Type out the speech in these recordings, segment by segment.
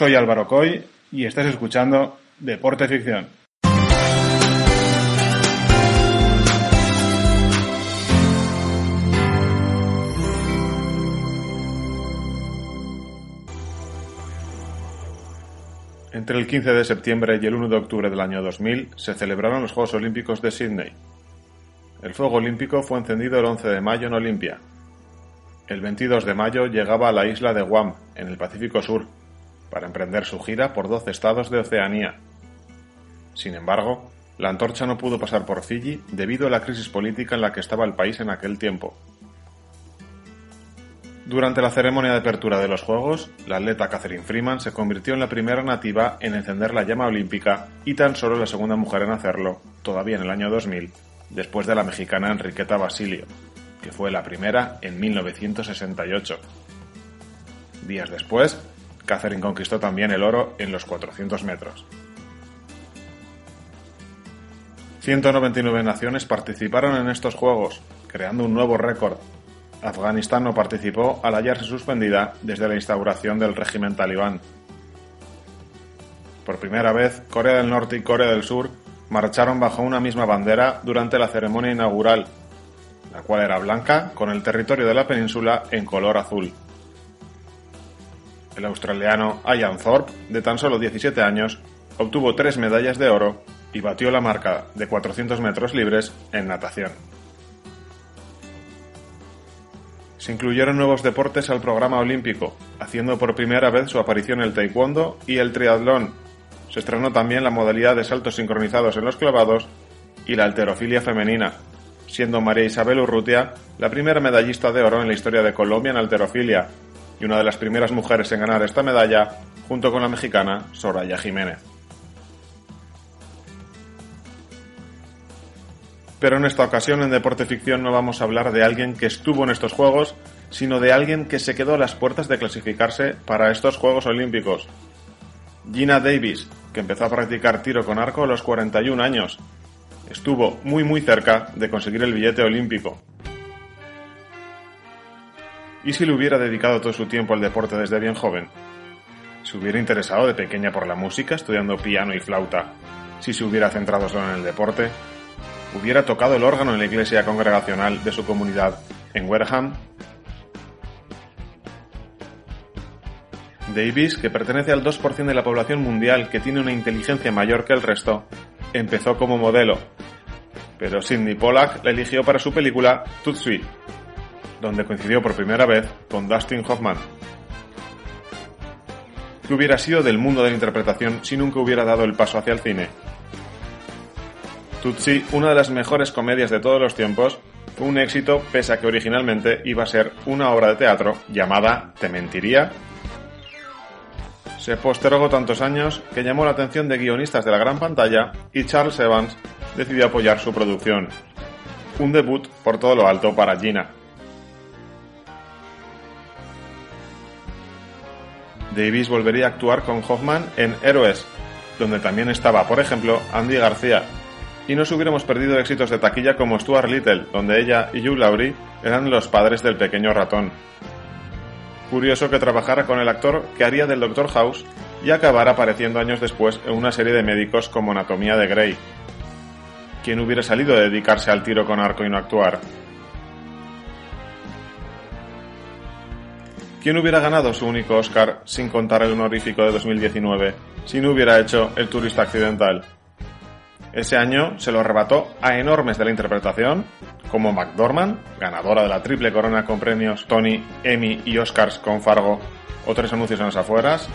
Soy Álvaro Coy y estás escuchando Deporte Ficción. Entre el 15 de septiembre y el 1 de octubre del año 2000 se celebraron los Juegos Olímpicos de Sydney. El fuego olímpico fue encendido el 11 de mayo en Olimpia. El 22 de mayo llegaba a la isla de Guam, en el Pacífico Sur, para emprender su gira por 12 estados de Oceanía. Sin embargo, la antorcha no pudo pasar por Fiji debido a la crisis política en la que estaba el país en aquel tiempo. Durante la ceremonia de apertura de los Juegos, la atleta Catherine Freeman se convirtió en la primera nativa en encender la llama olímpica y tan solo la segunda mujer en hacerlo, todavía en el año 2000, después de la mexicana Enriqueta Basilio, que fue la primera en 1968. Días después, Catherine conquistó también el oro en los 400 metros. 199 naciones participaron en estos Juegos, creando un nuevo récord. Afganistán no participó al hallarse suspendida desde la instauración del régimen talibán. Por primera vez, Corea del Norte y Corea del Sur marcharon bajo una misma bandera durante la ceremonia inaugural, la cual era blanca con el territorio de la península en color azul. El australiano Ian Thorpe, de tan solo 17 años, obtuvo tres medallas de oro y batió la marca de 400 metros libres en natación. Se incluyeron nuevos deportes al programa olímpico, haciendo por primera vez su aparición el taekwondo y el triatlón. Se estrenó también la modalidad de saltos sincronizados en los clavados y la alterofilia femenina, siendo María Isabel Urrutia la primera medallista de oro en la historia de Colombia en alterofilia y una de las primeras mujeres en ganar esta medalla, junto con la mexicana Soraya Jiménez. Pero en esta ocasión en Deporte Ficción no vamos a hablar de alguien que estuvo en estos Juegos, sino de alguien que se quedó a las puertas de clasificarse para estos Juegos Olímpicos. Gina Davis, que empezó a practicar tiro con arco a los 41 años. Estuvo muy muy cerca de conseguir el billete olímpico. ¿Y si le hubiera dedicado todo su tiempo al deporte desde bien joven? ¿Se hubiera interesado de pequeña por la música, estudiando piano y flauta? ¿Si se hubiera centrado solo en el deporte? hubiera tocado el órgano en la iglesia congregacional de su comunidad en Wareham. Davis, que pertenece al 2% de la población mundial que tiene una inteligencia mayor que el resto, empezó como modelo, pero Sidney Pollack la eligió para su película Tootsie, donde coincidió por primera vez con Dustin Hoffman. ¿Qué hubiera sido del mundo de la interpretación si nunca hubiera dado el paso hacia el cine? Tutsi, una de las mejores comedias de todos los tiempos, fue un éxito pese a que originalmente iba a ser una obra de teatro llamada Te mentiría. Se postergó tantos años que llamó la atención de guionistas de la gran pantalla y Charles Evans decidió apoyar su producción. Un debut por todo lo alto para Gina. Davis volvería a actuar con Hoffman en Héroes, donde también estaba, por ejemplo, Andy García, y nos hubiéramos perdido éxitos de taquilla como Stuart Little, donde ella y Hugh Laurie eran los padres del pequeño ratón. Curioso que trabajara con el actor que haría del Dr. House y acabara apareciendo años después en una serie de médicos como Anatomía de Grey. ¿Quién hubiera salido de dedicarse al tiro con arco y no actuar? ¿Quién hubiera ganado su único Oscar sin contar el honorífico de 2019 si no hubiera hecho El turista accidental? Ese año se lo arrebató a enormes de la interpretación, como McDormand, ganadora de la triple corona con premios Tony, Emmy y Oscars con Fargo o tres anuncios en las afueras,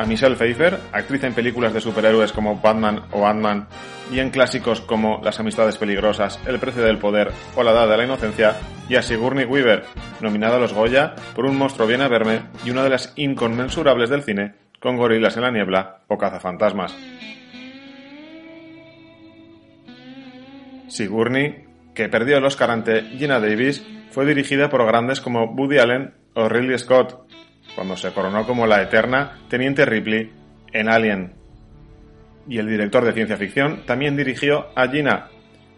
a Michelle Pfeiffer, actriz en películas de superhéroes como Batman o Ant-Man y en clásicos como Las amistades peligrosas, El precio del poder o La edad de la inocencia, y a Sigourney Weaver, nominada a los Goya por Un monstruo viene a verme y una de las inconmensurables del cine con Gorilas en la niebla o Cazafantasmas. Sigourney, que perdió el Oscar ante Gina Davis, fue dirigida por grandes como Woody Allen o Ridley Scott, cuando se coronó como la eterna Teniente Ripley en Alien. Y el director de ciencia ficción también dirigió a Gina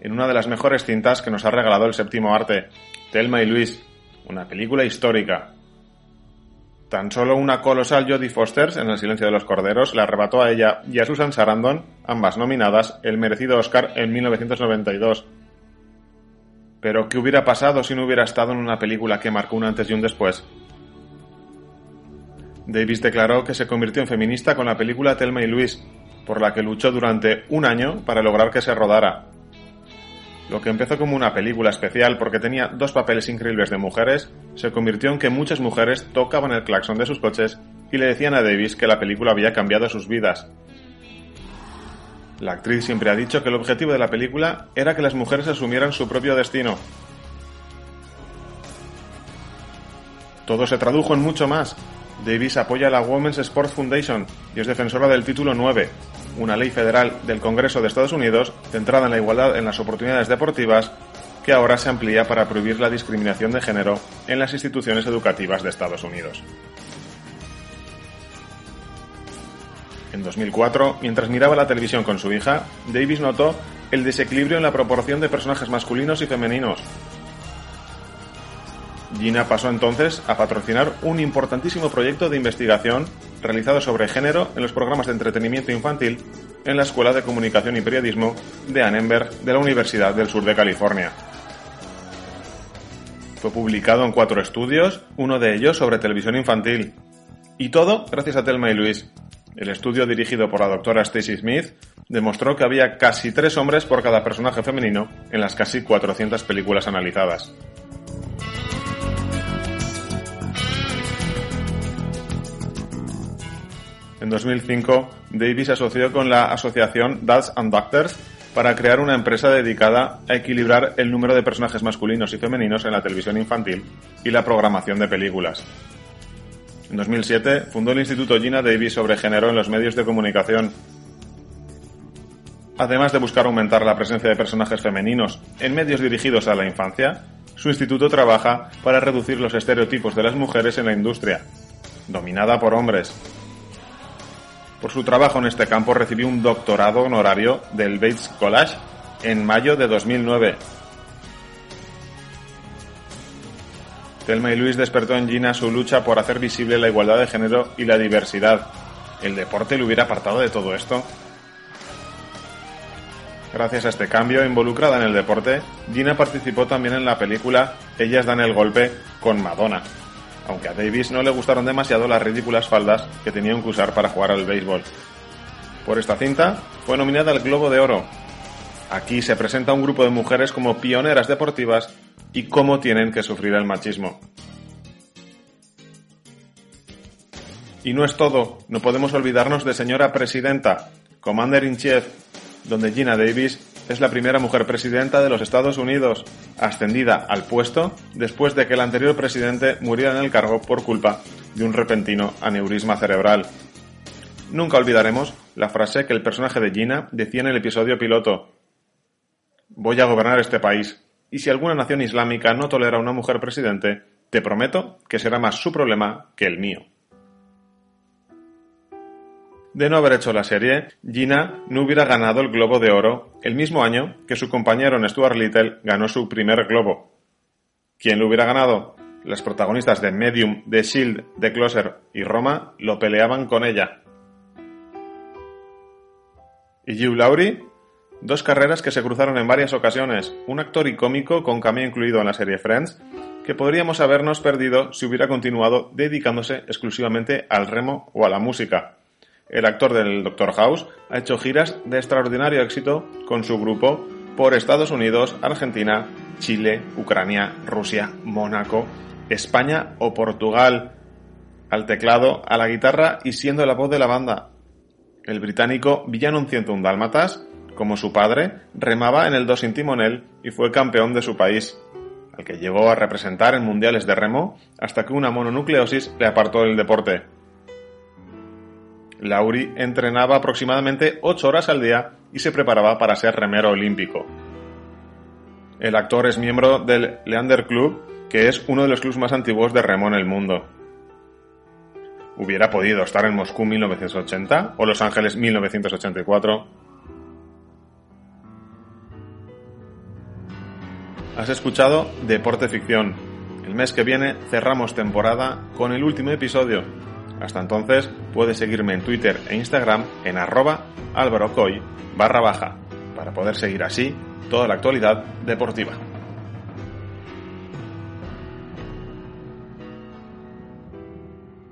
en una de las mejores cintas que nos ha regalado el séptimo arte, Thelma y Luis, una película histórica. Tan solo una colosal Jodie Foster en El silencio de los corderos le arrebató a ella y a Susan Sarandon, ambas nominadas, el merecido Oscar en 1992. Pero, ¿qué hubiera pasado si no hubiera estado en una película que marcó un antes y un después? Davis declaró que se convirtió en feminista con la película Telma y Luis, por la que luchó durante un año para lograr que se rodara. Lo que empezó como una película especial porque tenía dos papeles increíbles de mujeres, se convirtió en que muchas mujeres tocaban el claxon de sus coches y le decían a Davis que la película había cambiado sus vidas. La actriz siempre ha dicho que el objetivo de la película era que las mujeres asumieran su propio destino. Todo se tradujo en mucho más. Davis apoya la Women's Sports Foundation y es defensora del título 9, una ley federal del Congreso de Estados Unidos centrada en la igualdad en las oportunidades deportivas que ahora se amplía para prohibir la discriminación de género en las instituciones educativas de Estados Unidos. En 2004, mientras miraba la televisión con su hija, Davis notó el desequilibrio en la proporción de personajes masculinos y femeninos. Gina pasó entonces a patrocinar un importantísimo proyecto de investigación realizado sobre género en los programas de entretenimiento infantil en la Escuela de Comunicación y Periodismo de Annenberg de la Universidad del Sur de California. Fue publicado en cuatro estudios, uno de ellos sobre televisión infantil. Y todo gracias a Telma y Luis. El estudio dirigido por la doctora Stacy Smith demostró que había casi tres hombres por cada personaje femenino en las casi 400 películas analizadas. En 2005, Davis se asoció con la asociación Dads and Doctors para crear una empresa dedicada a equilibrar el número de personajes masculinos y femeninos en la televisión infantil y la programación de películas. En 2007 fundó el Instituto Gina Davis sobre género en los medios de comunicación. Además de buscar aumentar la presencia de personajes femeninos en medios dirigidos a la infancia, su instituto trabaja para reducir los estereotipos de las mujeres en la industria, dominada por hombres, por su trabajo en este campo recibió un doctorado honorario del Bates College en mayo de 2009. Telma y Luis despertó en Gina su lucha por hacer visible la igualdad de género y la diversidad. ¿El deporte le hubiera apartado de todo esto? Gracias a este cambio involucrada en el deporte, Gina participó también en la película Ellas dan el golpe con Madonna, aunque a Davis no le gustaron demasiado las ridículas faldas que tenían que usar para jugar al béisbol. Por esta cinta fue nominada al Globo de Oro. Aquí se presenta un grupo de mujeres como pioneras deportivas y cómo tienen que sufrir el machismo. Y no es todo, no podemos olvidarnos de señora presidenta, Commander in Chief, donde Gina Davis es la primera mujer presidenta de los Estados Unidos, ascendida al puesto después de que el anterior presidente muriera en el cargo por culpa de un repentino aneurisma cerebral. Nunca olvidaremos la frase que el personaje de Gina decía en el episodio piloto. Voy a gobernar este país, y si alguna nación islámica no tolera a una mujer presidente, te prometo que será más su problema que el mío. De no haber hecho la serie, Gina no hubiera ganado el Globo de Oro el mismo año que su compañero en Stuart Little ganó su primer Globo. ¿Quién lo hubiera ganado? Las protagonistas de Medium, The Shield, The Closer y Roma lo peleaban con ella. ¿Y Hugh Laurie? Dos carreras que se cruzaron en varias ocasiones, un actor y cómico con cameo incluido en la serie Friends, que podríamos habernos perdido si hubiera continuado dedicándose exclusivamente al remo o a la música el actor del Doctor House, ha hecho giras de extraordinario éxito con su grupo por Estados Unidos, Argentina, Chile, Ucrania, Rusia, Mónaco, España o Portugal, al teclado, a la guitarra y siendo la voz de la banda. El británico Villano 101 Dálmatas, como su padre, remaba en el dos sin timonel y fue campeón de su país, al que llegó a representar en mundiales de remo hasta que una mononucleosis le apartó del deporte. Lauri entrenaba aproximadamente 8 horas al día y se preparaba para ser remero olímpico. El actor es miembro del Leander Club, que es uno de los clubes más antiguos de remo en el mundo. ¿Hubiera podido estar en Moscú 1980 o Los Ángeles 1984? Has escuchado Deporte Ficción, El mes que viene cerramos temporada con el último episodio. Hasta entonces puedes seguirme en Twitter e Instagram en arroba alvarocoy barra baja para poder seguir así toda la actualidad deportiva.